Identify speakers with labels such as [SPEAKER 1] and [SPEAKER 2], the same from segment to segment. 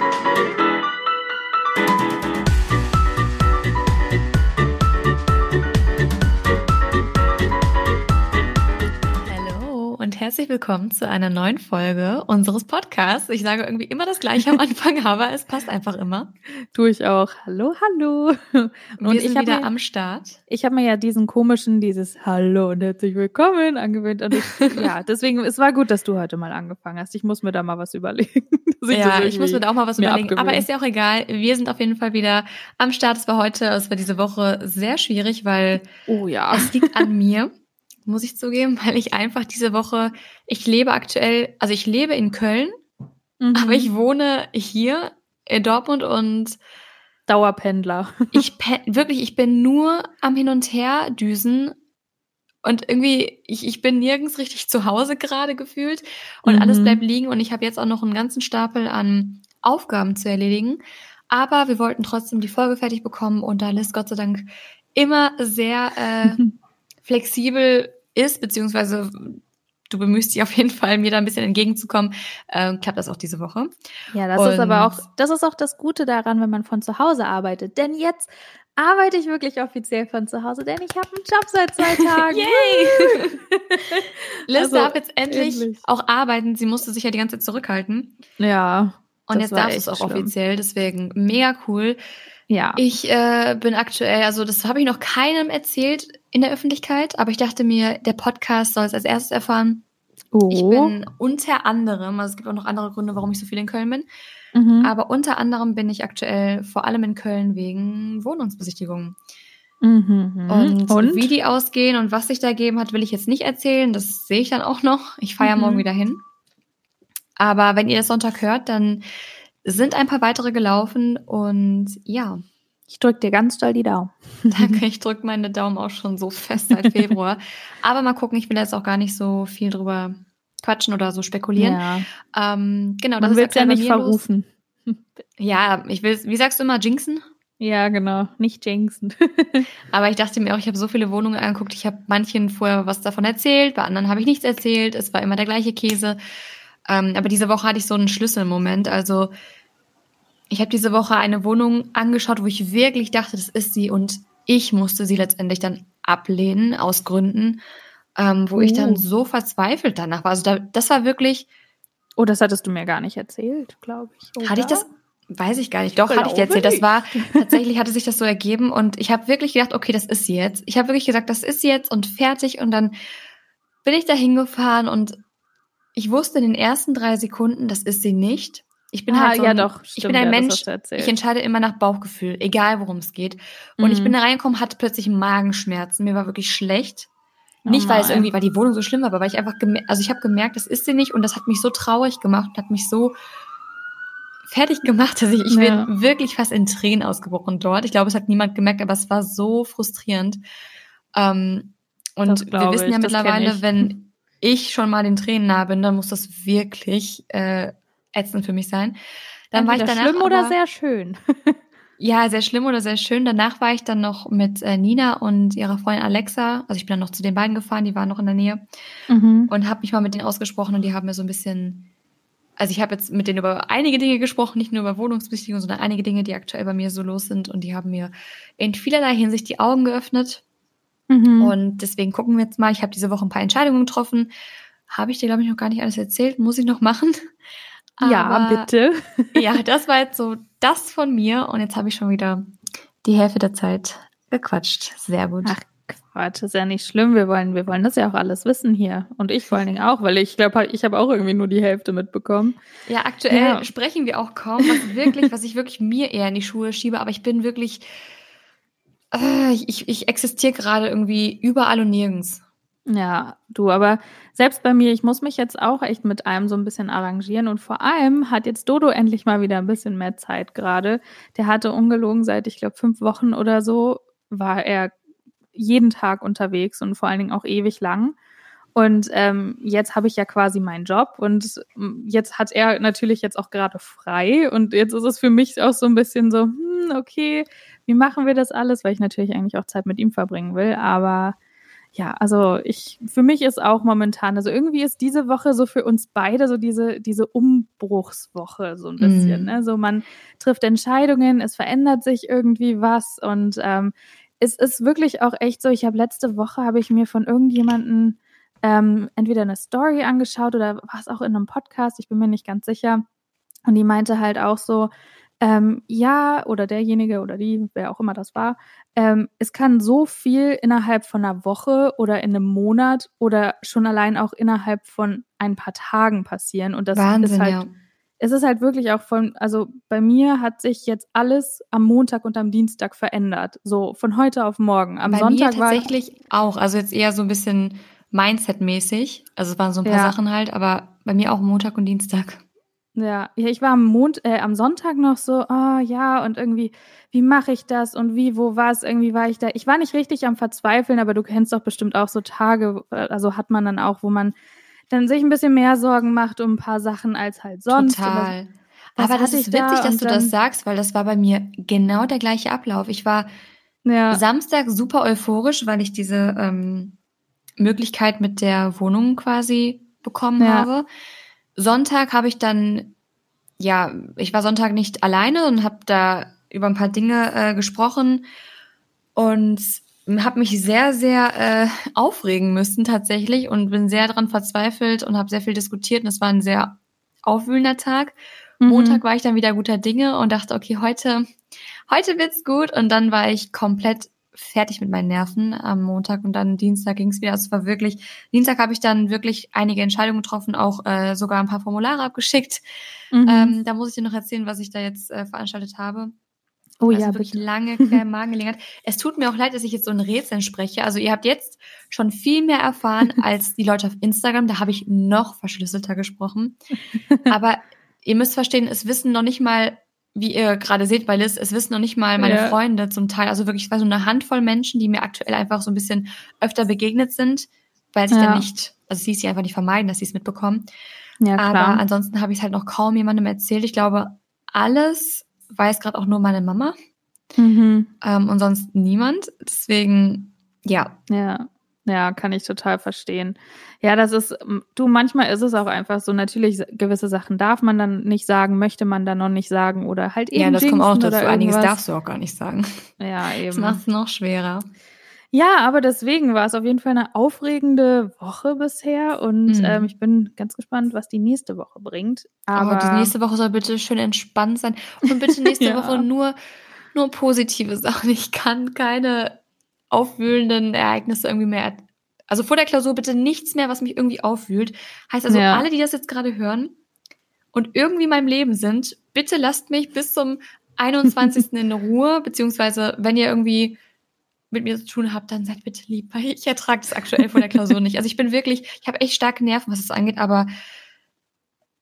[SPEAKER 1] thank you. Willkommen zu einer neuen Folge unseres Podcasts. Ich sage irgendwie immer das Gleiche am Anfang, aber es passt einfach immer.
[SPEAKER 2] Tu ich auch. Hallo, hallo.
[SPEAKER 1] Und, wir sind wieder mir, am Start.
[SPEAKER 2] Ich habe mir ja diesen komischen, dieses Hallo und herzlich willkommen angewöhnt. Und ich, ja, deswegen, es war gut, dass du heute mal angefangen hast. Ich muss mir da mal was überlegen.
[SPEAKER 1] ja, ich muss mir da auch mal was überlegen. Abgewöhnen. Aber ist ja auch egal. Wir sind auf jeden Fall wieder am Start. Es war heute, es war diese Woche sehr schwierig, weil
[SPEAKER 2] oh ja.
[SPEAKER 1] es liegt an mir muss ich zugeben, weil ich einfach diese Woche, ich lebe aktuell, also ich lebe in Köln, mhm. aber ich wohne hier in Dortmund und
[SPEAKER 2] Dauerpendler.
[SPEAKER 1] ich wirklich, ich bin nur am Hin und Her düsen und irgendwie, ich, ich bin nirgends richtig zu Hause gerade gefühlt und mhm. alles bleibt liegen und ich habe jetzt auch noch einen ganzen Stapel an Aufgaben zu erledigen. Aber wir wollten trotzdem die Folge fertig bekommen und da lässt Gott sei Dank immer sehr äh, flexibel ist, beziehungsweise du bemühst dich auf jeden Fall, mir da ein bisschen entgegenzukommen, äh, klappt das auch diese Woche.
[SPEAKER 2] Ja, das Und ist aber auch, das ist auch das Gute daran, wenn man von zu Hause arbeitet. Denn jetzt arbeite ich wirklich offiziell von zu Hause, denn ich habe einen Job seit zwei Tagen.
[SPEAKER 1] Yay! Liz also, darf jetzt endlich, endlich, auch arbeiten. Sie musste sich ja die ganze Zeit zurückhalten.
[SPEAKER 2] Ja.
[SPEAKER 1] Und jetzt darf es auch schlimm. offiziell, deswegen mega cool.
[SPEAKER 2] Ja.
[SPEAKER 1] Ich äh, bin aktuell, also das habe ich noch keinem erzählt in der Öffentlichkeit, aber ich dachte mir, der Podcast soll es als erstes erfahren. Oh. Ich bin unter anderem, also es gibt auch noch andere Gründe, warum ich so viel in Köln bin, mhm. aber unter anderem bin ich aktuell vor allem in Köln wegen Wohnungsbesichtigungen. Mhm. Und, und, wie die ausgehen und was sich da gegeben hat, will ich jetzt nicht erzählen. Das sehe ich dann auch noch. Ich fahre ja mhm. morgen wieder hin. Aber wenn ihr das Sonntag hört, dann sind ein paar weitere gelaufen und ja.
[SPEAKER 2] Ich drücke dir ganz doll die Daumen.
[SPEAKER 1] Danke, ich drücke meine Daumen auch schon so fest seit Februar. Aber mal gucken, ich will jetzt auch gar nicht so viel drüber quatschen oder so spekulieren. Ja. Ähm, genau,
[SPEAKER 2] das Man ist ja nicht verrufen.
[SPEAKER 1] Los. Ja, ich will, wie sagst du immer, jinxen?
[SPEAKER 2] Ja, genau, nicht jinxen.
[SPEAKER 1] Aber ich dachte mir auch, ich habe so viele Wohnungen angeguckt, ich habe manchen vorher was davon erzählt, bei anderen habe ich nichts erzählt, es war immer der gleiche Käse. Ähm, aber diese Woche hatte ich so einen Schlüsselmoment. Also ich habe diese Woche eine Wohnung angeschaut, wo ich wirklich dachte, das ist sie und ich musste sie letztendlich dann ablehnen aus Gründen, ähm, wo oh. ich dann oh. so verzweifelt danach war. Also da, das war wirklich.
[SPEAKER 2] Oh, das hattest du mir gar nicht erzählt, glaube ich.
[SPEAKER 1] Oder? Hatte ich das? Weiß ich gar nicht. Doch, hatte ich dir erzählt. Das war, tatsächlich hatte sich das so ergeben und ich habe wirklich gedacht, okay, das ist sie jetzt. Ich habe wirklich gesagt, das ist sie jetzt und fertig und dann bin ich da hingefahren und ich wusste in den ersten drei Sekunden, das ist sie nicht. Ich bin ah, halt so ein,
[SPEAKER 2] ja doch,
[SPEAKER 1] stimmt, ich bin ein ja, Mensch, ich entscheide immer nach Bauchgefühl, egal worum es geht. Und mhm. ich bin da reingekommen, hatte plötzlich Magenschmerzen, mir war wirklich schlecht. Oh nicht, weil es irgendwie, weil die Wohnung so schlimm war, aber weil ich einfach, also ich habe gemerkt, das ist sie nicht und das hat mich so traurig gemacht, hat mich so fertig gemacht, dass ich, ich ja. bin wirklich fast in Tränen ausgebrochen dort. Ich glaube, es hat niemand gemerkt, aber es war so frustrierend. Ähm, und wir wissen ja ich, mittlerweile, wenn ich schon mal den Tränen nah bin, dann muss das wirklich äh, ätzend für mich sein. Dann
[SPEAKER 2] Entweder war ich danach schlimm oder sehr schön.
[SPEAKER 1] ja, sehr schlimm oder sehr schön. Danach war ich dann noch mit äh, Nina und ihrer Freundin Alexa. Also ich bin dann noch zu den beiden gefahren, die waren noch in der Nähe mhm. und habe mich mal mit denen ausgesprochen und die haben mir so ein bisschen also ich habe jetzt mit denen über einige Dinge gesprochen, nicht nur über Wohnungsbesichtigung, sondern einige Dinge, die aktuell bei mir so los sind. Und die haben mir in vielerlei Hinsicht die Augen geöffnet. Mhm. Und deswegen gucken wir jetzt mal. Ich habe diese Woche ein paar Entscheidungen getroffen. Habe ich dir, glaube ich, noch gar nicht alles erzählt. Muss ich noch machen.
[SPEAKER 2] Aber, ja, bitte.
[SPEAKER 1] ja, das war jetzt so das von mir. Und jetzt habe ich schon wieder die Hälfte der Zeit gequatscht. Sehr gut.
[SPEAKER 2] Ach, Quatsch, ist ja nicht schlimm. Wir wollen, wir wollen das ja auch alles wissen hier. Und ich vor allen Dingen auch, weil ich glaube, ich habe auch irgendwie nur die Hälfte mitbekommen.
[SPEAKER 1] Ja, aktuell ja. sprechen wir auch kaum, was wirklich, was ich wirklich mir eher in die Schuhe schiebe. Aber ich bin wirklich, äh, ich, ich existiere gerade irgendwie überall und nirgends.
[SPEAKER 2] Ja, du, aber selbst bei mir, ich muss mich jetzt auch echt mit allem so ein bisschen arrangieren und vor allem hat jetzt Dodo endlich mal wieder ein bisschen mehr Zeit gerade. Der hatte ungelogen seit, ich glaube, fünf Wochen oder so, war er jeden Tag unterwegs und vor allen Dingen auch ewig lang. Und ähm, jetzt habe ich ja quasi meinen Job und jetzt hat er natürlich jetzt auch gerade frei und jetzt ist es für mich auch so ein bisschen so, hm, okay, wie machen wir das alles, weil ich natürlich eigentlich auch Zeit mit ihm verbringen will, aber ja, also ich, für mich ist auch momentan, also irgendwie ist diese Woche so für uns beide so diese, diese Umbruchswoche so ein bisschen. Mm. Ne? So man trifft Entscheidungen, es verändert sich irgendwie was und ähm, es ist wirklich auch echt so, ich habe letzte Woche, habe ich mir von irgendjemanden ähm, entweder eine Story angeschaut oder war es auch in einem Podcast, ich bin mir nicht ganz sicher. Und die meinte halt auch so, ähm, ja, oder derjenige oder die, wer auch immer das war, ähm, es kann so viel innerhalb von einer Woche oder in einem Monat oder schon allein auch innerhalb von ein paar Tagen passieren. Und das Wahnsinn, ist halt, ja. es ist halt wirklich auch von, also bei mir hat sich jetzt alles am Montag und am Dienstag verändert. So von heute auf morgen. Am
[SPEAKER 1] bei
[SPEAKER 2] Sonntag
[SPEAKER 1] mir tatsächlich war, auch. Also jetzt eher so ein bisschen Mindset-mäßig. Also es waren so ein paar ja. Sachen halt, aber bei mir auch Montag und Dienstag.
[SPEAKER 2] Ja, ja, ich war am Mond, äh, am Sonntag noch so, oh ja, und irgendwie, wie mache ich das und wie, wo war es, irgendwie war ich da. Ich war nicht richtig am Verzweifeln, aber du kennst doch bestimmt auch so Tage, äh, also hat man dann auch, wo man dann sich ein bisschen mehr Sorgen macht um ein paar Sachen als halt sonst.
[SPEAKER 1] Total. aber das ist witzig, da dass du das sagst, weil das war bei mir genau der gleiche Ablauf. Ich war ja. Samstag super euphorisch, weil ich diese ähm, Möglichkeit mit der Wohnung quasi bekommen ja. habe. Sonntag habe ich dann, ja, ich war Sonntag nicht alleine und habe da über ein paar Dinge äh, gesprochen und habe mich sehr, sehr äh, aufregen müssen tatsächlich und bin sehr daran verzweifelt und habe sehr viel diskutiert und es war ein sehr aufwühlender Tag. Mhm. Montag war ich dann wieder guter Dinge und dachte, okay, heute, heute wird's gut und dann war ich komplett fertig mit meinen Nerven am Montag und dann Dienstag ging es wieder. Also es war wirklich, Dienstag habe ich dann wirklich einige Entscheidungen getroffen, auch äh, sogar ein paar Formulare abgeschickt. Mhm. Ähm, da muss ich dir noch erzählen, was ich da jetzt äh, veranstaltet habe. Oh also ja, wirklich bitte. lange quer im Magen gelegen hat. Es tut mir auch leid, dass ich jetzt so ein Rätsel spreche. Also ihr habt jetzt schon viel mehr erfahren als die Leute auf Instagram. Da habe ich noch verschlüsselter gesprochen. Aber ihr müsst verstehen, es wissen noch nicht mal wie ihr gerade seht bei Liz, es wissen noch nicht mal meine ja. Freunde zum Teil. Also wirklich, es war so eine Handvoll Menschen, die mir aktuell einfach so ein bisschen öfter begegnet sind, weil sie ja. dann nicht, also sie es einfach nicht vermeiden, dass sie es mitbekommen. Ja, klar. Aber ansonsten habe ich es halt noch kaum jemandem erzählt. Ich glaube, alles weiß gerade auch nur meine Mama. Mhm. Ähm, und sonst niemand. Deswegen, ja.
[SPEAKER 2] Ja. Ja, kann ich total verstehen. Ja, das ist, du, manchmal ist es auch einfach so, natürlich, gewisse Sachen darf man dann nicht sagen, möchte man dann noch nicht sagen oder halt eben.
[SPEAKER 1] Ja, das kommt auch dazu. Einiges darfst du auch gar nicht sagen.
[SPEAKER 2] Ja, eben. Das
[SPEAKER 1] macht es noch schwerer.
[SPEAKER 2] Ja, aber deswegen war es auf jeden Fall eine aufregende Woche bisher und mhm. ähm, ich bin ganz gespannt, was die nächste Woche bringt.
[SPEAKER 1] Aber, aber die nächste Woche soll bitte schön entspannt sein und bitte nächste ja. Woche nur, nur positive Sachen. Ich kann keine aufwühlenden Ereignisse irgendwie mehr. Also vor der Klausur bitte nichts mehr, was mich irgendwie aufwühlt. Heißt also, ja. alle, die das jetzt gerade hören und irgendwie in meinem Leben sind, bitte lasst mich bis zum 21. in Ruhe, beziehungsweise wenn ihr irgendwie mit mir zu tun habt, dann seid bitte lieb, weil ich ertrage das aktuell vor der Klausur nicht. Also ich bin wirklich, ich habe echt starke Nerven, was das angeht, aber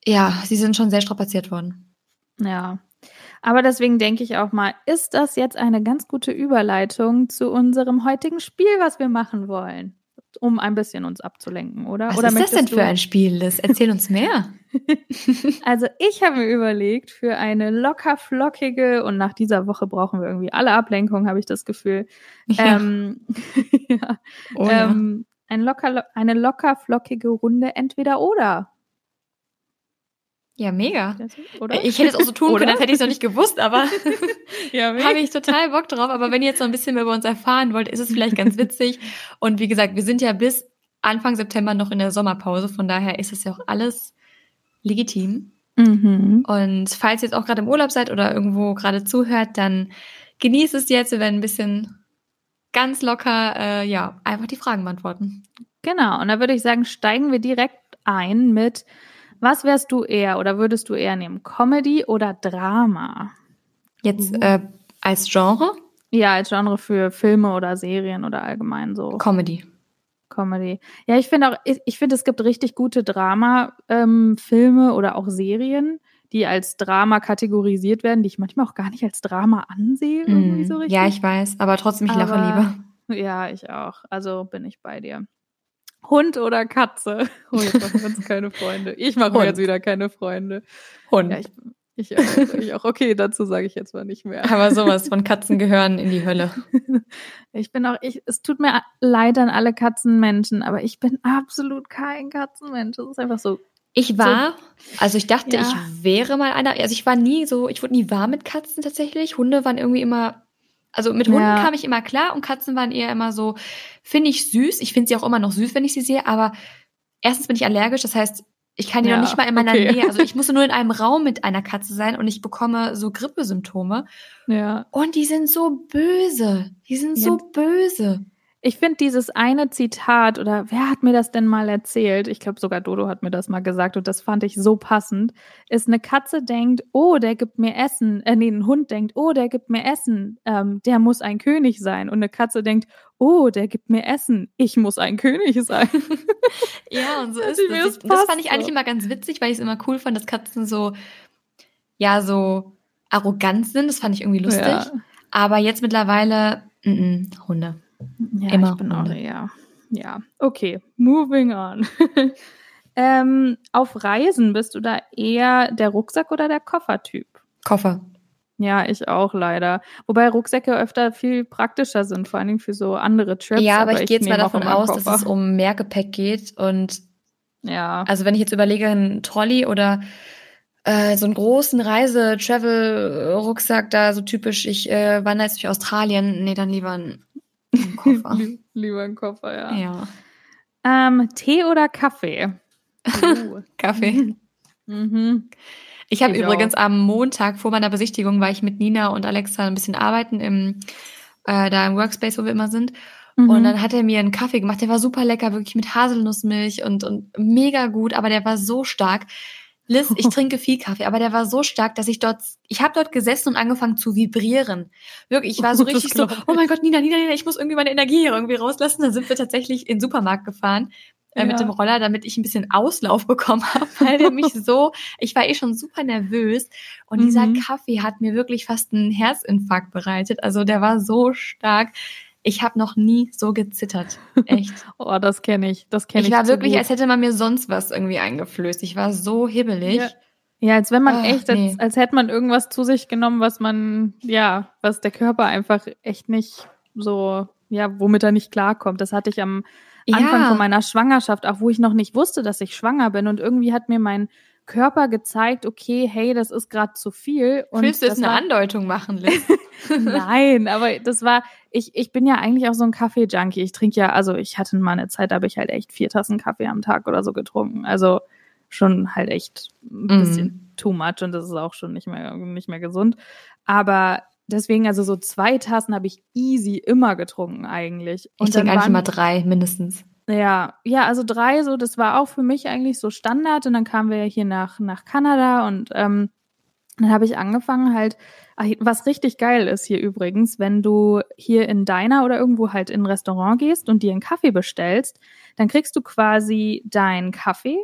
[SPEAKER 1] ja, sie sind schon sehr strapaziert worden.
[SPEAKER 2] Ja, aber deswegen denke ich auch mal, ist das jetzt eine ganz gute Überleitung zu unserem heutigen Spiel, was wir machen wollen? Um ein bisschen uns abzulenken, oder?
[SPEAKER 1] Was
[SPEAKER 2] oder
[SPEAKER 1] ist das denn für ein Spiel, Liz? Erzähl uns mehr.
[SPEAKER 2] also ich habe mir überlegt, für eine locker flockige, und nach dieser Woche brauchen wir irgendwie alle Ablenkungen, habe ich das Gefühl. Ja. Ähm, ja, oh, ähm, ein locker, eine locker flockige Runde entweder oder.
[SPEAKER 1] Ja, mega. Oder? Ich hätte es auch so tun können, als hätte ich es noch nicht gewusst, aber ja, habe ich total Bock drauf. Aber wenn ihr jetzt noch ein bisschen mehr über uns erfahren wollt, ist es vielleicht ganz witzig. Und wie gesagt, wir sind ja bis Anfang September noch in der Sommerpause, von daher ist es ja auch alles legitim. Mhm. Und falls ihr jetzt auch gerade im Urlaub seid oder irgendwo gerade zuhört, dann genießt es jetzt. Wir werden ein bisschen ganz locker, äh, ja, einfach die Fragen beantworten.
[SPEAKER 2] Genau. Und da würde ich sagen, steigen wir direkt ein mit was wärst du eher oder würdest du eher nehmen? Comedy oder Drama?
[SPEAKER 1] Jetzt uh. äh, als Genre?
[SPEAKER 2] Ja, als Genre für Filme oder Serien oder allgemein so.
[SPEAKER 1] Comedy.
[SPEAKER 2] Comedy. Ja, ich finde auch, ich, finde, es gibt richtig gute Drama-Filme ähm, oder auch Serien, die als Drama kategorisiert werden, die ich manchmal auch gar nicht als Drama ansehe.
[SPEAKER 1] Mm, so ja, ich weiß, aber trotzdem, ich lache lieber.
[SPEAKER 2] Ja, ich auch. Also bin ich bei dir. Hund oder Katze? Oh, jetzt machen wir uns keine Freunde. Ich mache mir jetzt wieder keine Freunde.
[SPEAKER 1] Hund. Ja, ich,
[SPEAKER 2] Ich auch, ich auch. Okay, dazu sage ich jetzt mal nicht mehr.
[SPEAKER 1] Aber sowas von Katzen gehören in die Hölle.
[SPEAKER 2] Ich bin auch, ich, es tut mir leid an alle Katzenmenschen, aber ich bin absolut kein Katzenmensch. Das ist einfach so.
[SPEAKER 1] Ich war, so, also ich dachte, ja. ich wäre mal einer. Also ich war nie so, ich wurde nie warm mit Katzen tatsächlich. Hunde waren irgendwie immer also mit Hunden ja. kam ich immer klar und Katzen waren eher immer so, finde ich süß. Ich finde sie auch immer noch süß, wenn ich sie sehe, aber erstens bin ich allergisch, das heißt, ich kann die ja, noch nicht mal in meiner okay. Nähe. Also ich musste nur in einem Raum mit einer Katze sein und ich bekomme so Grippesymptome. Ja. Und die sind so böse. Die sind ja. so böse.
[SPEAKER 2] Ich finde dieses eine Zitat oder wer hat mir das denn mal erzählt? Ich glaube sogar Dodo hat mir das mal gesagt und das fand ich so passend. Ist eine Katze denkt, oh, der gibt mir Essen. Äh, nee, ein Hund denkt, oh, der gibt mir Essen. Ähm, der muss ein König sein. Und eine Katze denkt, oh, der gibt mir Essen. Ich muss ein König sein.
[SPEAKER 1] ja, und so ist es. Das, das fand ich eigentlich immer ganz witzig, weil ich es immer cool fand, dass Katzen so, ja, so arrogant sind. Das fand ich irgendwie lustig. Ja. Aber jetzt mittlerweile, mm -mm, Hunde.
[SPEAKER 2] Ja, Immer ich bin auch eher. Ja, okay, moving on. ähm, auf Reisen bist du da eher der Rucksack oder der Koffertyp?
[SPEAKER 1] Koffer.
[SPEAKER 2] Ja, ich auch leider. Wobei Rucksäcke öfter viel praktischer sind, vor allen Dingen für so andere Trips.
[SPEAKER 1] Ja, aber, aber ich, gehe jetzt mal davon aus, Koffer. dass es um mehr Gepäck geht. Und ja. Also wenn ich jetzt überlege, ein Trolley oder äh, so einen großen Reise-Travel-Rucksack, da so typisch, ich äh, wandere jetzt durch Australien, nee, dann lieber ein ein
[SPEAKER 2] Koffer. Lieber ein Koffer, ja. ja. Ähm, Tee oder Kaffee?
[SPEAKER 1] Uh. Kaffee. Mhm. Ich habe übrigens auch. am Montag vor meiner Besichtigung war ich mit Nina und Alexa ein bisschen arbeiten im äh, da im Workspace, wo wir immer sind. Mhm. Und dann hat er mir einen Kaffee gemacht. Der war super lecker, wirklich mit Haselnussmilch und, und mega gut, aber der war so stark. Liz, ich trinke viel Kaffee, aber der war so stark, dass ich dort, ich habe dort gesessen und angefangen zu vibrieren. Wirklich, ich war so richtig so, oh mein Gott, Nina, Nina, Nina, ich muss irgendwie meine Energie hier irgendwie rauslassen. Dann sind wir tatsächlich in den Supermarkt gefahren äh, ja. mit dem Roller, damit ich ein bisschen Auslauf bekommen habe, weil der mich so, ich war eh schon super nervös und mhm. dieser Kaffee hat mir wirklich fast einen Herzinfarkt bereitet. Also der war so stark. Ich habe noch nie so gezittert. Echt.
[SPEAKER 2] oh, das kenne ich. Das kenne
[SPEAKER 1] ich. Ich war wirklich, gut. als hätte man mir sonst was irgendwie eingeflößt. Ich war so hibbelig.
[SPEAKER 2] Ja. Ja, als wenn man Ach, echt, nee. als, als hätte man irgendwas zu sich genommen, was man, ja, was der Körper einfach echt nicht so, ja, womit er nicht klarkommt. Das hatte ich am Anfang ja. von meiner Schwangerschaft, auch wo ich noch nicht wusste, dass ich schwanger bin. Und irgendwie hat mir mein Körper gezeigt, okay, hey, das ist gerade zu viel.
[SPEAKER 1] Und Willst du jetzt eine Andeutung machen, Liz?
[SPEAKER 2] Nein, aber das war, ich, ich bin ja eigentlich auch so ein Kaffee-Junkie. Ich trinke ja, also ich hatte mal eine Zeit, da habe ich halt echt vier Tassen Kaffee am Tag oder so getrunken. Also schon halt echt ein bisschen mm. too much und das ist auch schon nicht mehr, nicht mehr gesund. Aber deswegen, also so zwei Tassen habe ich easy immer getrunken eigentlich.
[SPEAKER 1] Und ich trinke eigentlich immer drei mindestens.
[SPEAKER 2] Ja, ja, also drei, so, das war auch für mich eigentlich so Standard. Und dann kamen wir ja hier nach, nach Kanada und ähm, dann habe ich angefangen halt, was richtig geil ist hier übrigens, wenn du hier in Diner oder irgendwo halt in ein Restaurant gehst und dir einen Kaffee bestellst, dann kriegst du quasi deinen Kaffee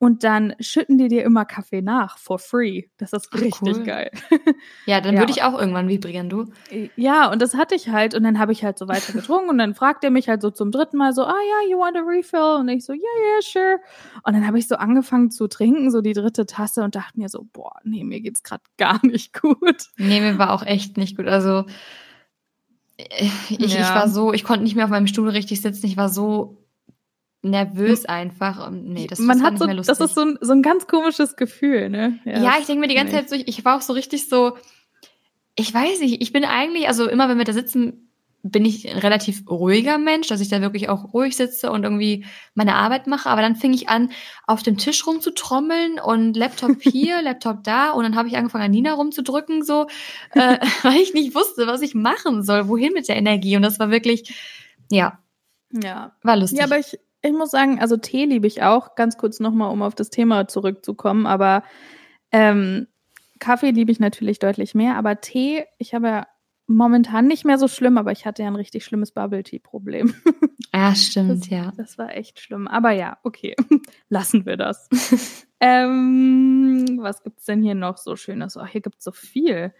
[SPEAKER 2] und dann schütten die dir immer Kaffee nach, for free. Das ist richtig cool. geil.
[SPEAKER 1] Ja, dann ja. würde ich auch irgendwann vibrieren, du.
[SPEAKER 2] Ja, und das hatte ich halt. Und dann habe ich halt so weiter getrunken. und dann fragt er mich halt so zum dritten Mal so, ah ja, you want a refill? Und ich so, yeah, yeah, sure. Und dann habe ich so angefangen zu trinken, so die dritte Tasse und dachte mir so, boah, nee, mir geht's gerade gar nicht gut.
[SPEAKER 1] Nee, mir war auch echt nicht gut. Also ich, ja. ich war so, ich konnte nicht mehr auf meinem Stuhl richtig sitzen. Ich war so nervös einfach. Und nee, das,
[SPEAKER 2] Man das hat so, Das ist so ein, so ein ganz komisches Gefühl, ne?
[SPEAKER 1] Ja, ja ich denke mir die ganze Zeit so, ich war auch so richtig so, ich weiß nicht, ich bin eigentlich, also immer wenn wir da sitzen, bin ich ein relativ ruhiger Mensch, dass ich da wirklich auch ruhig sitze und irgendwie meine Arbeit mache. Aber dann fing ich an, auf dem Tisch rumzutrommeln und Laptop hier, Laptop da. Und dann habe ich angefangen, an Nina rumzudrücken, so, äh, weil ich nicht wusste, was ich machen soll, wohin mit der Energie. Und das war wirklich, ja.
[SPEAKER 2] Ja. War lustig. Ja, aber ich, ich muss sagen, also Tee liebe ich auch. Ganz kurz nochmal, um auf das Thema zurückzukommen. Aber ähm, Kaffee liebe ich natürlich deutlich mehr. Aber Tee, ich habe ja momentan nicht mehr so schlimm, aber ich hatte ja ein richtig schlimmes Bubble Tea Problem.
[SPEAKER 1] Ja, stimmt,
[SPEAKER 2] das,
[SPEAKER 1] ja.
[SPEAKER 2] Das war echt schlimm. Aber ja, okay, lassen wir das. ähm, was gibt's denn hier noch so Schönes? Oh, hier gibt's so viel.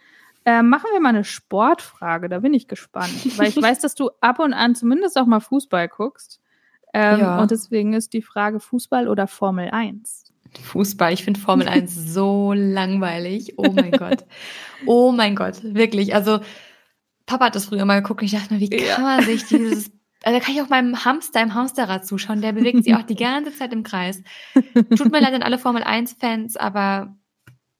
[SPEAKER 2] Ähm, machen wir mal eine Sportfrage, da bin ich gespannt. Weil ich weiß, dass du ab und an zumindest auch mal Fußball guckst. Ähm, ja. Und deswegen ist die Frage Fußball oder Formel 1?
[SPEAKER 1] Fußball. Ich finde Formel 1 so langweilig. Oh mein Gott. Oh mein Gott. Wirklich. Also, Papa hat das früher mal geguckt und ich dachte mir, wie kann man sich dieses also da kann ich auch meinem Hamster im Hamsterrad zuschauen. Der bewegt sich auch die ganze Zeit im Kreis. Tut mir leid an alle Formel 1-Fans, aber.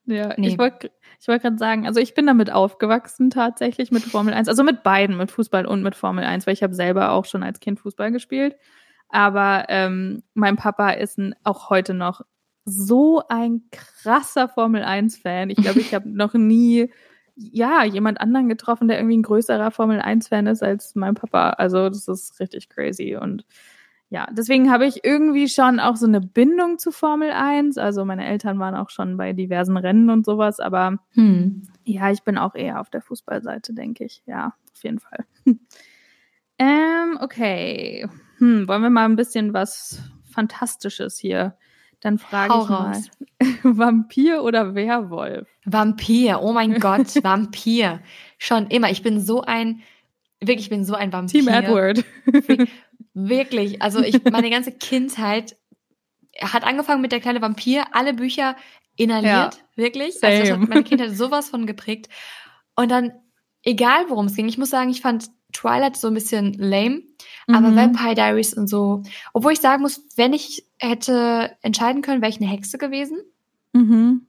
[SPEAKER 2] Ja, nee. ich wollte ich wollte gerade sagen, also ich bin damit aufgewachsen tatsächlich mit Formel 1, also mit beiden, mit Fußball und mit Formel 1, weil ich habe selber auch schon als Kind Fußball gespielt. Aber ähm, mein Papa ist ein, auch heute noch so ein krasser Formel 1-Fan. Ich glaube, ich habe noch nie ja, jemand anderen getroffen, der irgendwie ein größerer Formel 1-Fan ist als mein Papa. Also das ist richtig crazy. Und ja, deswegen habe ich irgendwie schon auch so eine Bindung zu Formel 1. Also meine Eltern waren auch schon bei diversen Rennen und sowas, aber hm. ja, ich bin auch eher auf der Fußballseite, denke ich. Ja, auf jeden Fall. ähm, okay. Hm, wollen wir mal ein bisschen was Fantastisches hier dann frage ich mal. Vampir oder Werwolf?
[SPEAKER 1] Vampir, oh mein Gott, Vampir. Schon immer. Ich bin so ein, wirklich, ich bin so ein Vampir.
[SPEAKER 2] Team Edward.
[SPEAKER 1] wirklich. Also ich, meine ganze Kindheit hat angefangen mit der kleine Vampir, alle Bücher inhaliert, ja, wirklich. Same. Also das hat meine Kindheit sowas von geprägt. Und dann, egal worum es ging, ich muss sagen, ich fand Twilight so ein bisschen lame, mhm. aber Vampire Diaries und so. Obwohl ich sagen muss, wenn ich hätte entscheiden können, wäre ich eine Hexe gewesen. Mhm.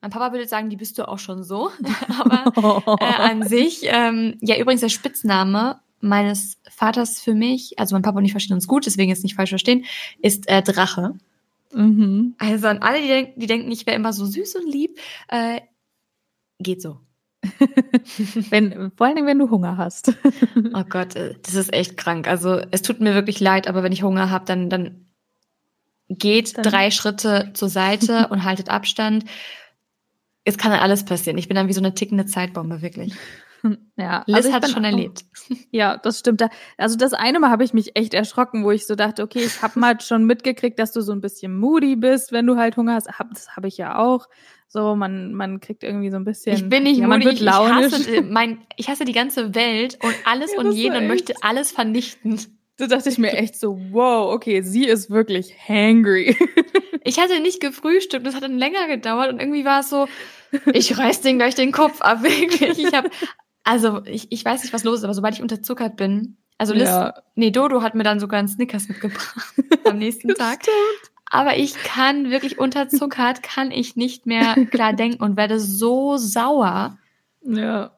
[SPEAKER 1] Mein Papa würde sagen, die bist du auch schon so. aber äh, an sich, ähm, ja, übrigens der Spitzname meines Vaters für mich, also mein Papa und ich verstehen uns gut, deswegen jetzt nicht falsch verstehen, ist äh, Drache. Mhm. Also an alle, die, denk die denken, ich wäre immer so süß und lieb, äh, geht so.
[SPEAKER 2] wenn, vor allen Dingen, wenn du Hunger hast.
[SPEAKER 1] oh Gott, äh, das ist echt krank. Also es tut mir wirklich leid, aber wenn ich Hunger habe, dann, dann geht dann. drei Schritte zur Seite und haltet Abstand. Es kann dann alles passieren. Ich bin dann wie so eine tickende Zeitbombe, wirklich.
[SPEAKER 2] Ja, Liz also hat schon erlebt. Ja, das stimmt. Also das eine Mal habe ich mich echt erschrocken, wo ich so dachte, okay, ich habe mal schon mitgekriegt, dass du so ein bisschen moody bist, wenn du halt Hunger hast. Das habe ich ja auch. So, man, man kriegt irgendwie so ein bisschen.
[SPEAKER 1] Ich bin nicht ja, man wird launisch. Ich hasse, mein, ich hasse die ganze Welt und alles ja, und jeden und möchte alles vernichten.
[SPEAKER 2] Da dachte ich mir echt so, wow, okay, sie ist wirklich hangry.
[SPEAKER 1] ich hatte nicht gefrühstückt, das hat dann länger gedauert und irgendwie war es so, ich reiß den gleich den Kopf ab, wirklich. Ich habe, also ich, ich weiß nicht, was los ist, aber sobald ich unterzuckert bin, also Liz, ja. nee, Dodo hat mir dann sogar einen Snickers mitgebracht am nächsten Tag. Stimmt. Aber ich kann wirklich unterzuckert, kann ich nicht mehr klar denken und werde so sauer.
[SPEAKER 2] Ja.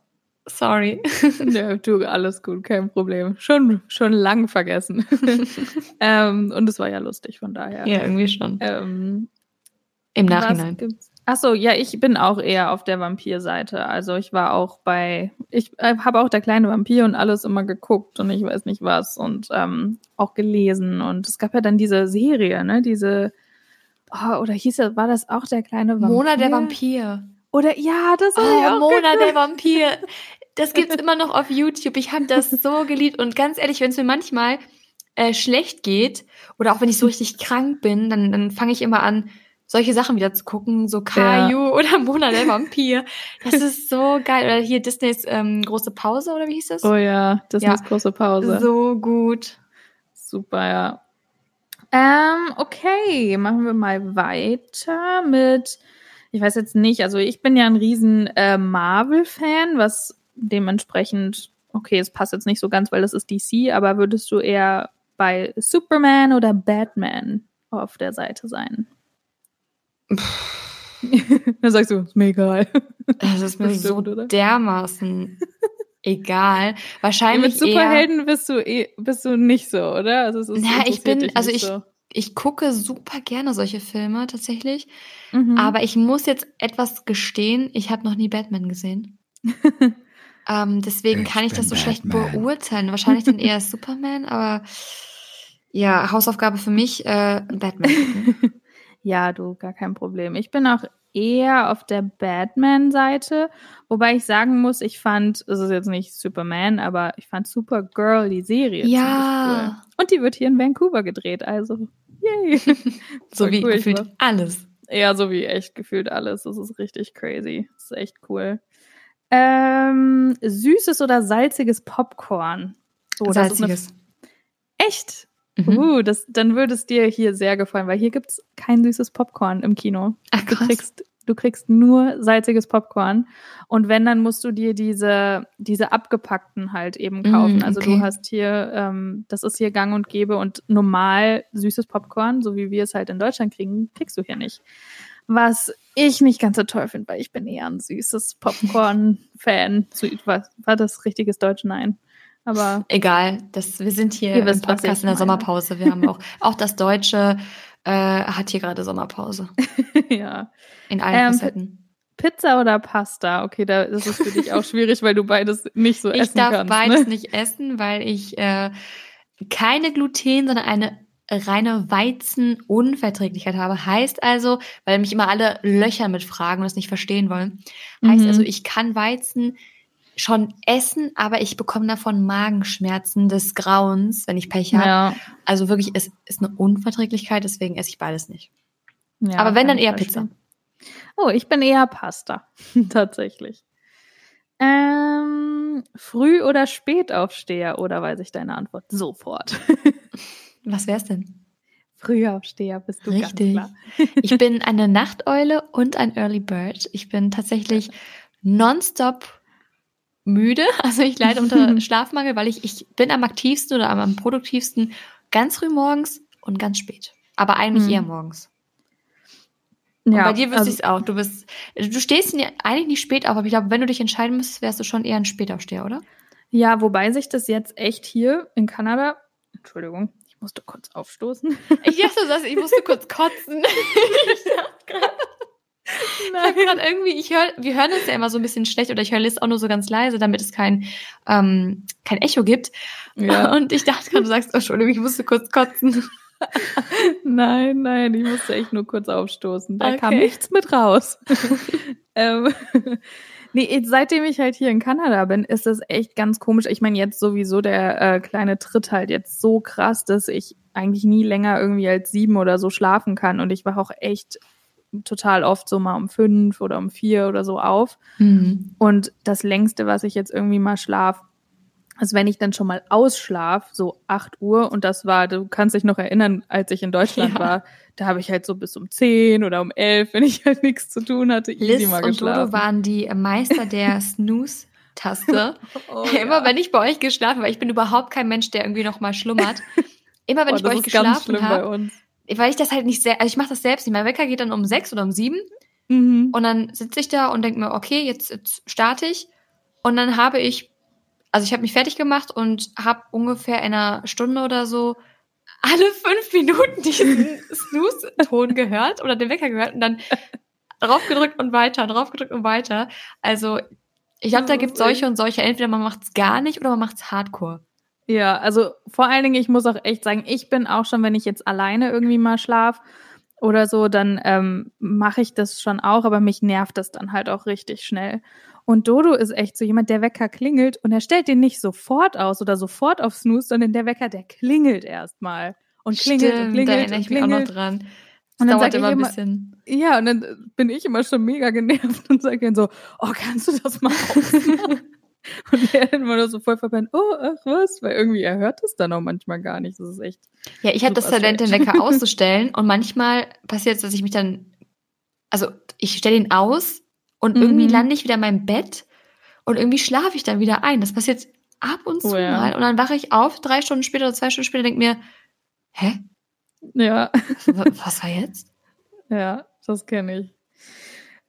[SPEAKER 1] Sorry.
[SPEAKER 2] Ja, du, alles gut, kein Problem. Schon, schon lang vergessen. ähm, und es war ja lustig, von daher.
[SPEAKER 1] Ja, irgendwie schon. Ähm, Im Nachhinein.
[SPEAKER 2] Ach so, ja, ich bin auch eher auf der Vampir-Seite. Also ich war auch bei, ich äh, habe auch der kleine Vampir und alles immer geguckt und ich weiß nicht was und ähm, auch gelesen. Und es gab ja dann diese Serie, ne, diese, oh, oder hieß das, war das auch der kleine
[SPEAKER 1] Vampir? Mona der Vampir.
[SPEAKER 2] Oder ja, das war
[SPEAKER 1] oh,
[SPEAKER 2] ja
[SPEAKER 1] Mona der Vampir. Das gibt's immer noch auf YouTube. Ich habe das so geliebt und ganz ehrlich, wenn es mir manchmal äh, schlecht geht oder auch wenn ich so richtig krank bin, dann, dann fange ich immer an solche Sachen wieder zu gucken, so Caillou ja. oder Mona der Vampir. Das ist so geil. Oder hier Disneys ähm, große Pause, oder wie hieß das?
[SPEAKER 2] Oh ja, Disneys ja. große Pause.
[SPEAKER 1] So gut.
[SPEAKER 2] Super, ja. Ähm, okay, machen wir mal weiter mit, ich weiß jetzt nicht, also ich bin ja ein riesen äh, Marvel-Fan, was dementsprechend, okay, es passt jetzt nicht so ganz, weil das ist DC, aber würdest du eher bei Superman oder Batman auf der Seite sein? Dann sagst du, ist mir egal.
[SPEAKER 1] Das ist mir das so stimmt, dermaßen egal. Wahrscheinlich.
[SPEAKER 2] mit Superhelden eher, bist du eh, bist du nicht so, oder?
[SPEAKER 1] Also es ist, ja, ich bin, also ich, so. ich gucke super gerne solche Filme tatsächlich. Mhm. Aber ich muss jetzt etwas gestehen, ich habe noch nie Batman gesehen. ähm, deswegen ich kann ich das so Batman. schlecht beurteilen. Wahrscheinlich dann eher Superman, aber ja, Hausaufgabe für mich, äh, Batman.
[SPEAKER 2] Ja, du, gar kein Problem. Ich bin auch eher auf der Batman-Seite, wobei ich sagen muss, ich fand, es ist jetzt nicht Superman, aber ich fand Supergirl, die Serie,
[SPEAKER 1] ja.
[SPEAKER 2] cool. Und die wird hier in Vancouver gedreht, also yay.
[SPEAKER 1] so wie cool, gefühlt alles.
[SPEAKER 2] Ja, so wie echt gefühlt alles. Das ist richtig crazy. Das ist echt cool. Ähm, süßes oder salziges Popcorn?
[SPEAKER 1] Oh, salziges.
[SPEAKER 2] Echt? Mhm. Uh, das, dann würde es dir hier sehr gefallen, weil hier gibt es kein süßes Popcorn im Kino.
[SPEAKER 1] Ach, krass.
[SPEAKER 2] Du kriegst, du kriegst nur salziges Popcorn. Und wenn, dann musst du dir diese, diese abgepackten halt eben kaufen. Mm, okay. Also du hast hier, ähm, das ist hier gang und gäbe und normal süßes Popcorn, so wie wir es halt in Deutschland kriegen, kriegst du hier nicht. Was ich nicht ganz so toll finde, weil ich bin eher ein süßes Popcorn-Fan. war, war das richtiges Deutsch? Nein. Aber
[SPEAKER 1] egal, das, wir sind hier im Podcast in der Sommerpause. Wir haben auch, auch das Deutsche äh, hat hier gerade Sommerpause.
[SPEAKER 2] ja.
[SPEAKER 1] In allen ähm, Facetten.
[SPEAKER 2] Pizza oder Pasta? Okay, da ist es für dich auch schwierig, weil du beides nicht so
[SPEAKER 1] ich
[SPEAKER 2] essen kannst.
[SPEAKER 1] Ich darf beides ne? nicht essen, weil ich äh, keine Gluten, sondern eine reine Weizenunverträglichkeit habe. Heißt also, weil mich immer alle löchern mit Fragen und das nicht verstehen wollen. Heißt mhm. also, ich kann Weizen schon essen, aber ich bekomme davon Magenschmerzen des Grauens, wenn ich Pech habe. Ja. Also wirklich, es ist eine Unverträglichkeit, deswegen esse ich beides nicht. Ja, aber wenn, dann eher Pizza.
[SPEAKER 2] Oh, ich bin eher Pasta, tatsächlich. Ähm, Früh- oder Spätaufsteher? Oder weiß ich deine Antwort sofort?
[SPEAKER 1] Was wär's denn?
[SPEAKER 2] Frühaufsteher bist du
[SPEAKER 1] Richtig.
[SPEAKER 2] ganz
[SPEAKER 1] klar. ich bin eine Nachteule und ein Early Bird. Ich bin tatsächlich nonstop müde. Also ich leide unter Schlafmangel, weil ich, ich bin am aktivsten oder am, am produktivsten ganz früh morgens und ganz spät. Aber eigentlich mhm. eher morgens. Und ja, bei dir wüsste also, ich es auch. Du bist, du stehst eigentlich nicht spät auf, aber ich glaube, wenn du dich entscheiden müsstest, wärst du schon eher ein Spätaufsteher, oder?
[SPEAKER 2] Ja, wobei sich das jetzt echt hier in Kanada, Entschuldigung, ich musste kurz aufstoßen.
[SPEAKER 1] Ich dachte, das, ich musste kurz kotzen. ich dachte gerade. Nein. Ich gerade irgendwie, ich höre, wir hören es ja immer so ein bisschen schlecht oder ich höre Liz auch nur so ganz leise, damit es kein, ähm, kein Echo gibt. Ja. Und ich dachte gerade, du sagst, oh, Entschuldigung, ich musste kurz kotzen.
[SPEAKER 2] nein, nein, ich musste echt nur kurz aufstoßen. Da okay. kam nichts mit raus. ähm, nee, seitdem ich halt hier in Kanada bin, ist das echt ganz komisch. Ich meine, jetzt sowieso der äh, kleine Tritt halt jetzt so krass, dass ich eigentlich nie länger irgendwie als sieben oder so schlafen kann. Und ich war auch echt total oft so mal um fünf oder um vier oder so auf. Mhm. Und das längste, was ich jetzt irgendwie mal schlaf, also wenn ich dann schon mal ausschlaf, so acht Uhr, und das war, du kannst dich noch erinnern, als ich in Deutschland ja. war, da habe ich halt so bis um zehn oder um elf, wenn ich halt nichts zu tun hatte,
[SPEAKER 1] easy Liz mal geschlafen. und Dodo waren die Meister der Snooze-Taste. oh, Immer ja. wenn ich bei euch geschlafen habe, ich bin überhaupt kein Mensch, der irgendwie noch mal schlummert. Immer wenn oh, ich bei euch geschlafen habe, weil ich das halt nicht sehr, also ich mache das selbst nicht. Mein Wecker geht dann um sechs oder um sieben mhm. und dann sitze ich da und denke mir, okay, jetzt, jetzt starte ich und dann habe ich, also ich habe mich fertig gemacht und habe ungefähr in einer Stunde oder so alle fünf Minuten diesen Snooze-Ton gehört oder den Wecker gehört und dann draufgedrückt und weiter, draufgedrückt und weiter. Also ich glaube, da gibt es solche und solche. Entweder man macht es gar nicht oder man macht es hardcore.
[SPEAKER 2] Ja, also vor allen Dingen, ich muss auch echt sagen, ich bin auch schon, wenn ich jetzt alleine irgendwie mal schlaf oder so, dann ähm, mache ich das schon auch, aber mich nervt das dann halt auch richtig schnell. Und Dodo ist echt so jemand, der Wecker klingelt und er stellt den nicht sofort aus oder sofort auf Snooze, sondern der Wecker, der klingelt erstmal und klingelt
[SPEAKER 1] Stimmt,
[SPEAKER 2] und klingelt
[SPEAKER 1] da
[SPEAKER 2] und klingelt.
[SPEAKER 1] Ich mich auch noch dran.
[SPEAKER 2] Das und dann dauert immer ein bisschen. Ja, und dann bin ich immer schon mega genervt und sage dann so, oh, kannst du das mal ausmachen? Und er dann immer so voll verpennt, oh, ach was, weil irgendwie er hört es dann auch manchmal gar nicht. Das ist echt.
[SPEAKER 1] Ja, ich habe das Talent, den Wecker auszustellen und manchmal passiert es, dass ich mich dann, also ich stelle ihn aus und mhm. irgendwie lande ich wieder in meinem Bett und irgendwie schlafe ich dann wieder ein. Das passiert ab und zu oh, ja. mal und dann wache ich auf, drei Stunden später oder zwei Stunden später, denke mir, hä?
[SPEAKER 2] Ja.
[SPEAKER 1] Was war jetzt?
[SPEAKER 2] Ja, das kenne ich.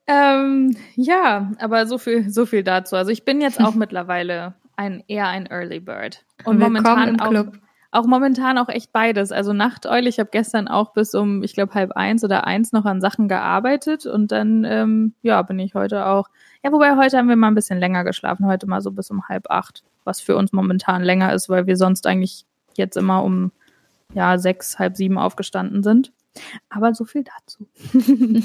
[SPEAKER 2] Ähm, ja, aber so viel, so viel dazu. Also ich bin jetzt auch mittlerweile ein eher ein Early Bird.
[SPEAKER 1] Und momentan
[SPEAKER 2] auch, auch momentan auch echt beides. Also Nachteule, ich habe gestern auch bis um, ich glaube, halb eins oder eins noch an Sachen gearbeitet und dann, ähm, ja, bin ich heute auch. Ja, wobei heute haben wir mal ein bisschen länger geschlafen, heute mal so bis um halb acht, was für uns momentan länger ist, weil wir sonst eigentlich jetzt immer um ja, sechs, halb sieben aufgestanden sind. Aber so viel dazu.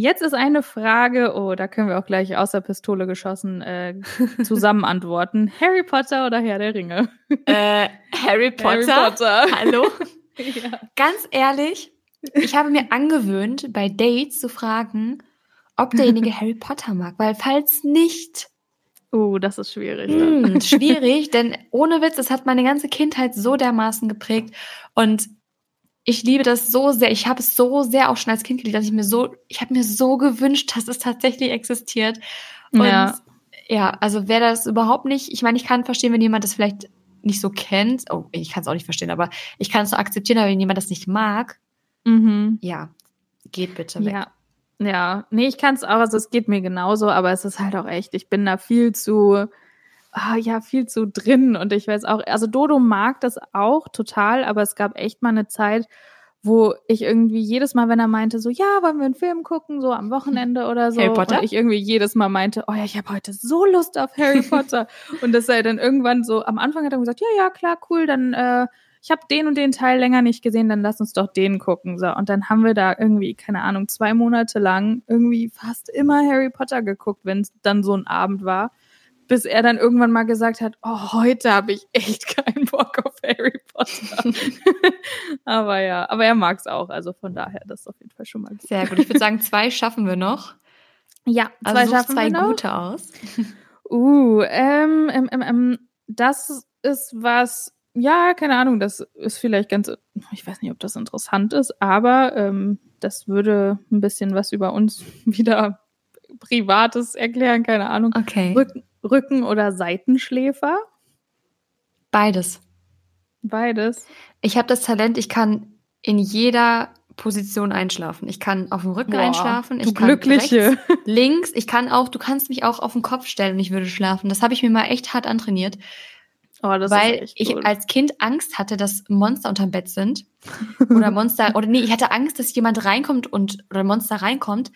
[SPEAKER 2] Jetzt ist eine Frage, oh, da können wir auch gleich aus der Pistole geschossen äh, zusammen antworten. Harry Potter oder Herr der Ringe?
[SPEAKER 1] Äh, Harry Potter. Harry Potter. Hallo? ja. Ganz ehrlich, ich habe mir angewöhnt, bei Dates zu fragen, ob derjenige Harry Potter mag, weil falls nicht,
[SPEAKER 2] Uh, das ist schwierig.
[SPEAKER 1] Mm, schwierig, denn ohne Witz, es hat meine ganze Kindheit so dermaßen geprägt und ich liebe das so sehr. Ich habe es so sehr auch schon als Kind geliebt, dass ich mir so, ich habe mir so gewünscht, dass es tatsächlich existiert. Und ja, ja also wer das überhaupt nicht, ich meine, ich kann verstehen, wenn jemand das vielleicht nicht so kennt. Oh, ich kann es auch nicht verstehen, aber ich kann es so akzeptieren, aber wenn jemand das nicht mag, mhm. ja, geht bitte weg.
[SPEAKER 2] Ja. Ja, nee, ich kann es auch, also es geht mir genauso, aber es ist halt auch echt, ich bin da viel zu, ah, ja, viel zu drin und ich weiß auch, also Dodo mag das auch total, aber es gab echt mal eine Zeit, wo ich irgendwie jedes Mal, wenn er meinte, so, ja, wollen wir einen Film gucken, so am Wochenende oder so, Harry Potter? und ich irgendwie jedes Mal meinte, oh ja, ich habe heute so Lust auf Harry Potter und dass er dann irgendwann so, am Anfang hat er gesagt, ja, ja, klar, cool, dann äh, ich habe den und den Teil länger nicht gesehen, dann lass uns doch den gucken. So, und dann haben wir da irgendwie, keine Ahnung, zwei Monate lang irgendwie fast immer Harry Potter geguckt, wenn es dann so ein Abend war. Bis er dann irgendwann mal gesagt hat, oh, heute habe ich echt keinen Bock auf Harry Potter. aber ja, aber er mag es auch. Also von daher, das ist auf jeden Fall schon mal gut.
[SPEAKER 1] Sehr gut. Ich würde sagen, zwei schaffen wir noch.
[SPEAKER 2] Ja,
[SPEAKER 1] zwei also schaffen zwei wir noch. gute aus.
[SPEAKER 2] Uh, ähm, ähm, ähm, ähm, das ist was, ja, keine Ahnung, das ist vielleicht ganz, ich weiß nicht, ob das interessant ist, aber ähm, das würde ein bisschen was über uns wieder Privates erklären, keine Ahnung.
[SPEAKER 1] Okay.
[SPEAKER 2] Rücken, Rücken oder Seitenschläfer?
[SPEAKER 1] Beides.
[SPEAKER 2] Beides.
[SPEAKER 1] Ich habe das Talent, ich kann in jeder Position einschlafen. Ich kann auf dem Rücken Boah, einschlafen. Ich
[SPEAKER 2] kann Glückliche.
[SPEAKER 1] Rechts, links. Ich kann auch, du kannst mich auch auf den Kopf stellen und ich würde schlafen. Das habe ich mir mal echt hart antrainiert. Oh, weil ich als Kind Angst hatte, dass Monster unterm Bett sind. Oder Monster, oder nee, ich hatte Angst, dass jemand reinkommt und, oder Monster reinkommt.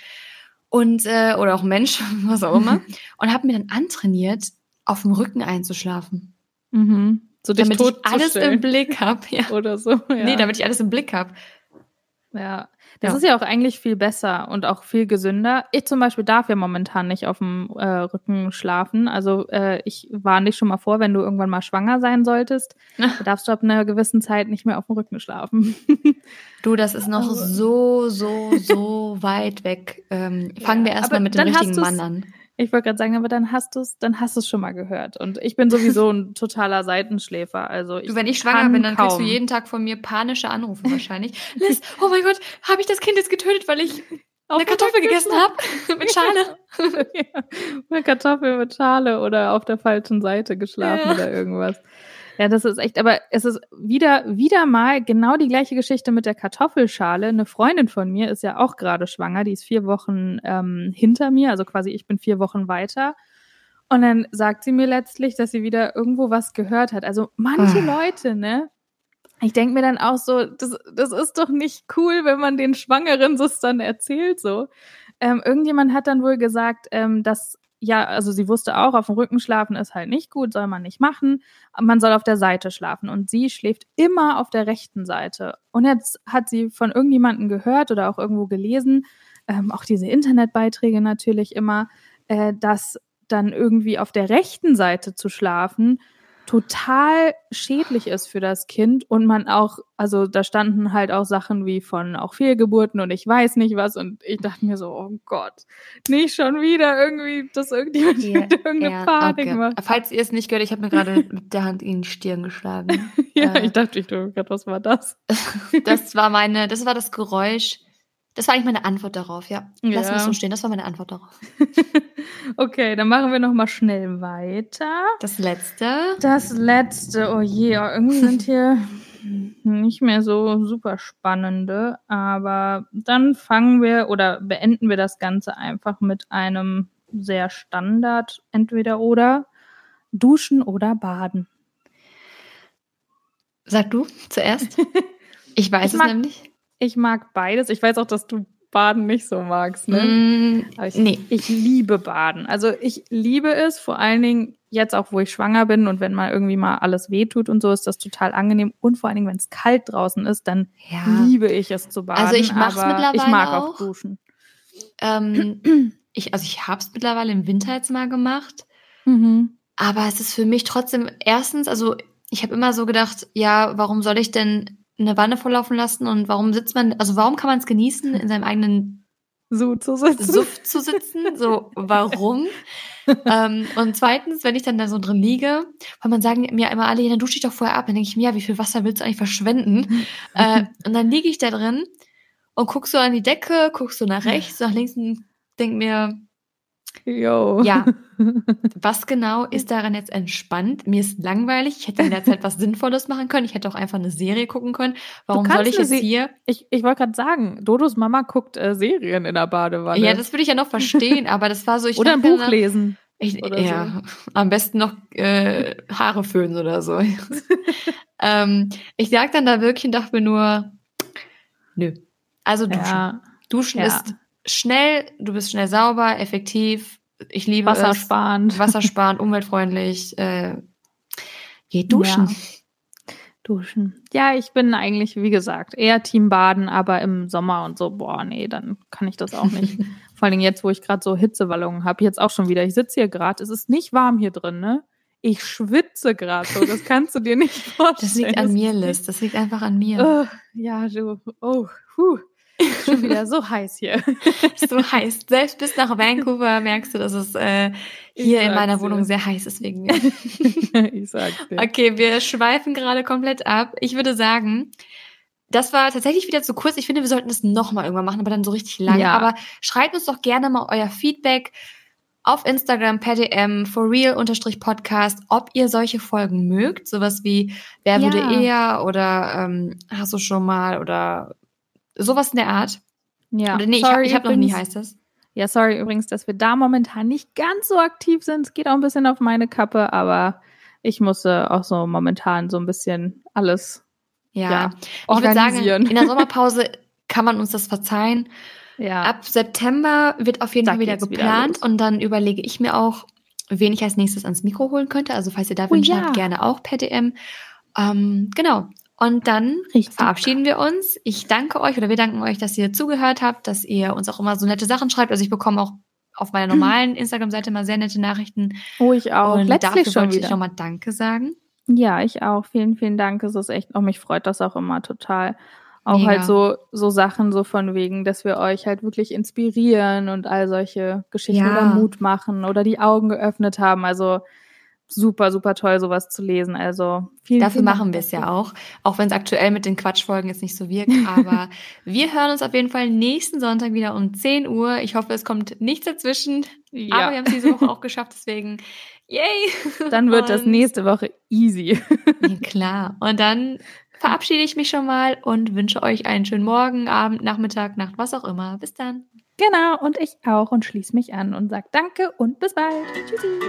[SPEAKER 1] Und, äh, oder auch Mensch, was auch immer. und habe mir dann antrainiert, auf dem Rücken einzuschlafen.
[SPEAKER 2] Mhm.
[SPEAKER 1] So damit ich alles im Blick habe. Ja.
[SPEAKER 2] Oder so.
[SPEAKER 1] Ja. Nee, damit ich alles im Blick habe.
[SPEAKER 2] Ja, das ja. ist ja auch eigentlich viel besser und auch viel gesünder. Ich zum Beispiel darf ja momentan nicht auf dem äh, Rücken schlafen. Also äh, ich warne dich schon mal vor, wenn du irgendwann mal schwanger sein solltest, darfst du ab einer gewissen Zeit nicht mehr auf dem Rücken schlafen.
[SPEAKER 1] du, das ist noch so, so, so weit weg. Ähm, fangen wir erstmal mit dem richtigen Mann an.
[SPEAKER 2] Ich wollte gerade sagen, aber dann hast du es, dann hast du es schon mal gehört. Und ich bin sowieso ein totaler Seitenschläfer. Also ich
[SPEAKER 1] du, wenn ich schwanger bin, dann kaum. kriegst du jeden Tag von mir panische Anrufe wahrscheinlich. Liz, oh mein Gott, habe ich das Kind jetzt getötet, weil ich eine Kartoffel gegessen habe mit Schale?
[SPEAKER 2] ja, eine Kartoffel mit Schale oder auf der falschen Seite geschlafen ja. oder irgendwas. Ja, das ist echt, aber es ist wieder, wieder mal genau die gleiche Geschichte mit der Kartoffelschale. Eine Freundin von mir ist ja auch gerade schwanger, die ist vier Wochen ähm, hinter mir, also quasi ich bin vier Wochen weiter. Und dann sagt sie mir letztlich, dass sie wieder irgendwo was gehört hat. Also manche ah. Leute, ne? Ich denke mir dann auch so, das, das ist doch nicht cool, wenn man den Schwangeren dann erzählt so. Ähm, irgendjemand hat dann wohl gesagt, ähm, dass ja, also sie wusste auch, auf dem Rücken schlafen ist halt nicht gut, soll man nicht machen. Man soll auf der Seite schlafen. Und sie schläft immer auf der rechten Seite. Und jetzt hat sie von irgendjemandem gehört oder auch irgendwo gelesen, ähm, auch diese Internetbeiträge natürlich immer, äh, dass dann irgendwie auf der rechten Seite zu schlafen total schädlich ist für das Kind und man auch, also da standen halt auch Sachen wie von auch Fehlgeburten und ich weiß nicht was und ich dachte mir so, oh Gott, nicht schon wieder irgendwie, dass irgendjemand yeah, irgendeine yeah, Panik okay. macht.
[SPEAKER 1] Falls ihr es nicht gehört, ich habe mir gerade mit der Hand in die Stirn geschlagen.
[SPEAKER 2] ja, äh, ich dachte, ich dachte, oh was war das?
[SPEAKER 1] das war meine, das war das Geräusch das war eigentlich meine Antwort darauf, ja. Lass ja. mich so stehen, das war meine Antwort darauf.
[SPEAKER 2] okay, dann machen wir nochmal schnell weiter.
[SPEAKER 1] Das letzte.
[SPEAKER 2] Das letzte, oh je, oh, irgendwie sind hier nicht mehr so super spannende, aber dann fangen wir oder beenden wir das Ganze einfach mit einem sehr Standard, entweder oder, duschen oder baden.
[SPEAKER 1] Sag du zuerst. Ich weiß ich es nämlich.
[SPEAKER 2] Ich mag beides. Ich weiß auch, dass du Baden nicht so magst, ne?
[SPEAKER 1] Mm,
[SPEAKER 2] ich, nee. ich liebe Baden. Also ich liebe es, vor allen Dingen jetzt auch, wo ich schwanger bin und wenn mal irgendwie mal alles wehtut und so, ist das total angenehm. Und vor allen Dingen, wenn es kalt draußen ist, dann ja. liebe ich es zu baden.
[SPEAKER 1] Also ich mache mittlerweile
[SPEAKER 2] Ich mag
[SPEAKER 1] auch,
[SPEAKER 2] auch duschen.
[SPEAKER 1] Ähm, ich, also ich habe es mittlerweile im Winter jetzt mal gemacht. Mhm. Aber es ist für mich trotzdem erstens, also ich habe immer so gedacht, ja, warum soll ich denn eine Wanne volllaufen lassen und warum sitzt man, also warum kann man es genießen, in seinem eigenen
[SPEAKER 2] so zu sitzen.
[SPEAKER 1] Suff zu sitzen? So, warum? ähm, und zweitens, wenn ich dann da so drin liege, weil man sagen mir immer alle, ja, dann dusche ich doch vorher ab. Dann denke ich mir, ja, wie viel Wasser willst du eigentlich verschwenden? äh, und dann liege ich da drin und guckst so an die Decke, guckst so nach rechts, nach links und denk mir,
[SPEAKER 2] Jo.
[SPEAKER 1] Ja. Was genau ist daran jetzt entspannt? Mir ist langweilig. Ich hätte in der Zeit was Sinnvolles machen können. Ich hätte auch einfach eine Serie gucken können. Warum soll ich jetzt hier?
[SPEAKER 2] Ich, ich wollte gerade sagen, Dodos Mama guckt äh, Serien in der Badewanne.
[SPEAKER 1] Ja, das würde ich ja noch verstehen, aber das war so. Ich
[SPEAKER 2] oder ein Buch lesen.
[SPEAKER 1] Ich, ja, so. am besten noch äh, Haare föhnen oder so. ähm, ich lag dann da wirklich und dachte mir nur, nö. Also duschen. Ja. Duschen ja. ist schnell, du bist schnell sauber, effektiv. Ich liebe
[SPEAKER 2] Wassersparend.
[SPEAKER 1] es. Wassersparend, umweltfreundlich. Äh, geh duschen.
[SPEAKER 2] Ja. Duschen. Ja, ich bin eigentlich, wie gesagt, eher Team Baden, aber im Sommer und so, boah, nee, dann kann ich das auch nicht. Vor allem jetzt, wo ich gerade so Hitzewallungen habe, jetzt auch schon wieder. Ich sitze hier gerade, es ist nicht warm hier drin, ne? Ich schwitze gerade so, das kannst du dir nicht vorstellen.
[SPEAKER 1] Das liegt an mir, Liz, das liegt einfach an mir.
[SPEAKER 2] Oh, ja, du, oh, puh. Schon wieder so heiß hier.
[SPEAKER 1] so heiß. Selbst bis nach Vancouver merkst du, dass es äh, hier in meiner Wohnung dir. sehr heiß ist wegen mir. ich sag's dir. Okay, wir schweifen gerade komplett ab. Ich würde sagen, das war tatsächlich wieder zu kurz. Ich finde, wir sollten das nochmal irgendwann machen, aber dann so richtig lang. Ja. Aber schreibt uns doch gerne mal euer Feedback auf Instagram per DM for real Podcast, ob ihr solche Folgen mögt, sowas wie wer ja. würde eher oder ähm, hast du schon mal oder Sowas in der Art.
[SPEAKER 2] Ja.
[SPEAKER 1] Oder nee, sorry, ich habe hab noch nie heißt das.
[SPEAKER 2] Ja, sorry übrigens, dass wir da momentan nicht ganz so aktiv sind. Es geht auch ein bisschen auf meine Kappe, aber ich musste auch so momentan so ein bisschen alles
[SPEAKER 1] ja, ja ich würde sagen, in der Sommerpause kann man uns das verzeihen. Ja. Ab September wird auf jeden Fall wieder geplant wieder und dann überlege ich mir auch, wen ich als nächstes ans Mikro holen könnte. Also falls ihr da oh, wünscht, ja. gerne auch per DM. Ähm, genau. Und dann Richtig. verabschieden wir uns. Ich danke euch oder wir danken euch, dass ihr zugehört habt, dass ihr uns auch immer so nette Sachen schreibt. Also ich bekomme auch auf meiner normalen Instagram-Seite mal sehr nette Nachrichten.
[SPEAKER 2] Oh, ich auch.
[SPEAKER 1] Und Letztlich dafür wollte ich nochmal Danke sagen.
[SPEAKER 2] Ja, ich auch. Vielen, vielen Dank. Es ist echt, auch mich freut das auch immer total. Auch Mega. halt so, so Sachen so von wegen, dass wir euch halt wirklich inspirieren und all solche Geschichten ja. oder Mut machen oder die Augen geöffnet haben. Also super, super toll, sowas zu lesen. Also
[SPEAKER 1] vielen Dafür vielen machen wir es ja auch, auch wenn es aktuell mit den Quatschfolgen jetzt nicht so wirkt. Aber wir hören uns auf jeden Fall nächsten Sonntag wieder um 10 Uhr. Ich hoffe, es kommt nichts dazwischen. Ja. Aber wir haben es diese Woche auch geschafft, deswegen yay!
[SPEAKER 2] Dann wird Und, das nächste Woche easy.
[SPEAKER 1] ja, klar. Und dann verabschiede ich mich schon mal und wünsche euch einen schönen Morgen, Abend, Nachmittag, Nacht, was auch immer. Bis dann.
[SPEAKER 2] Genau, und ich auch und schließe mich an und sage Danke und bis bald. Tschüssi.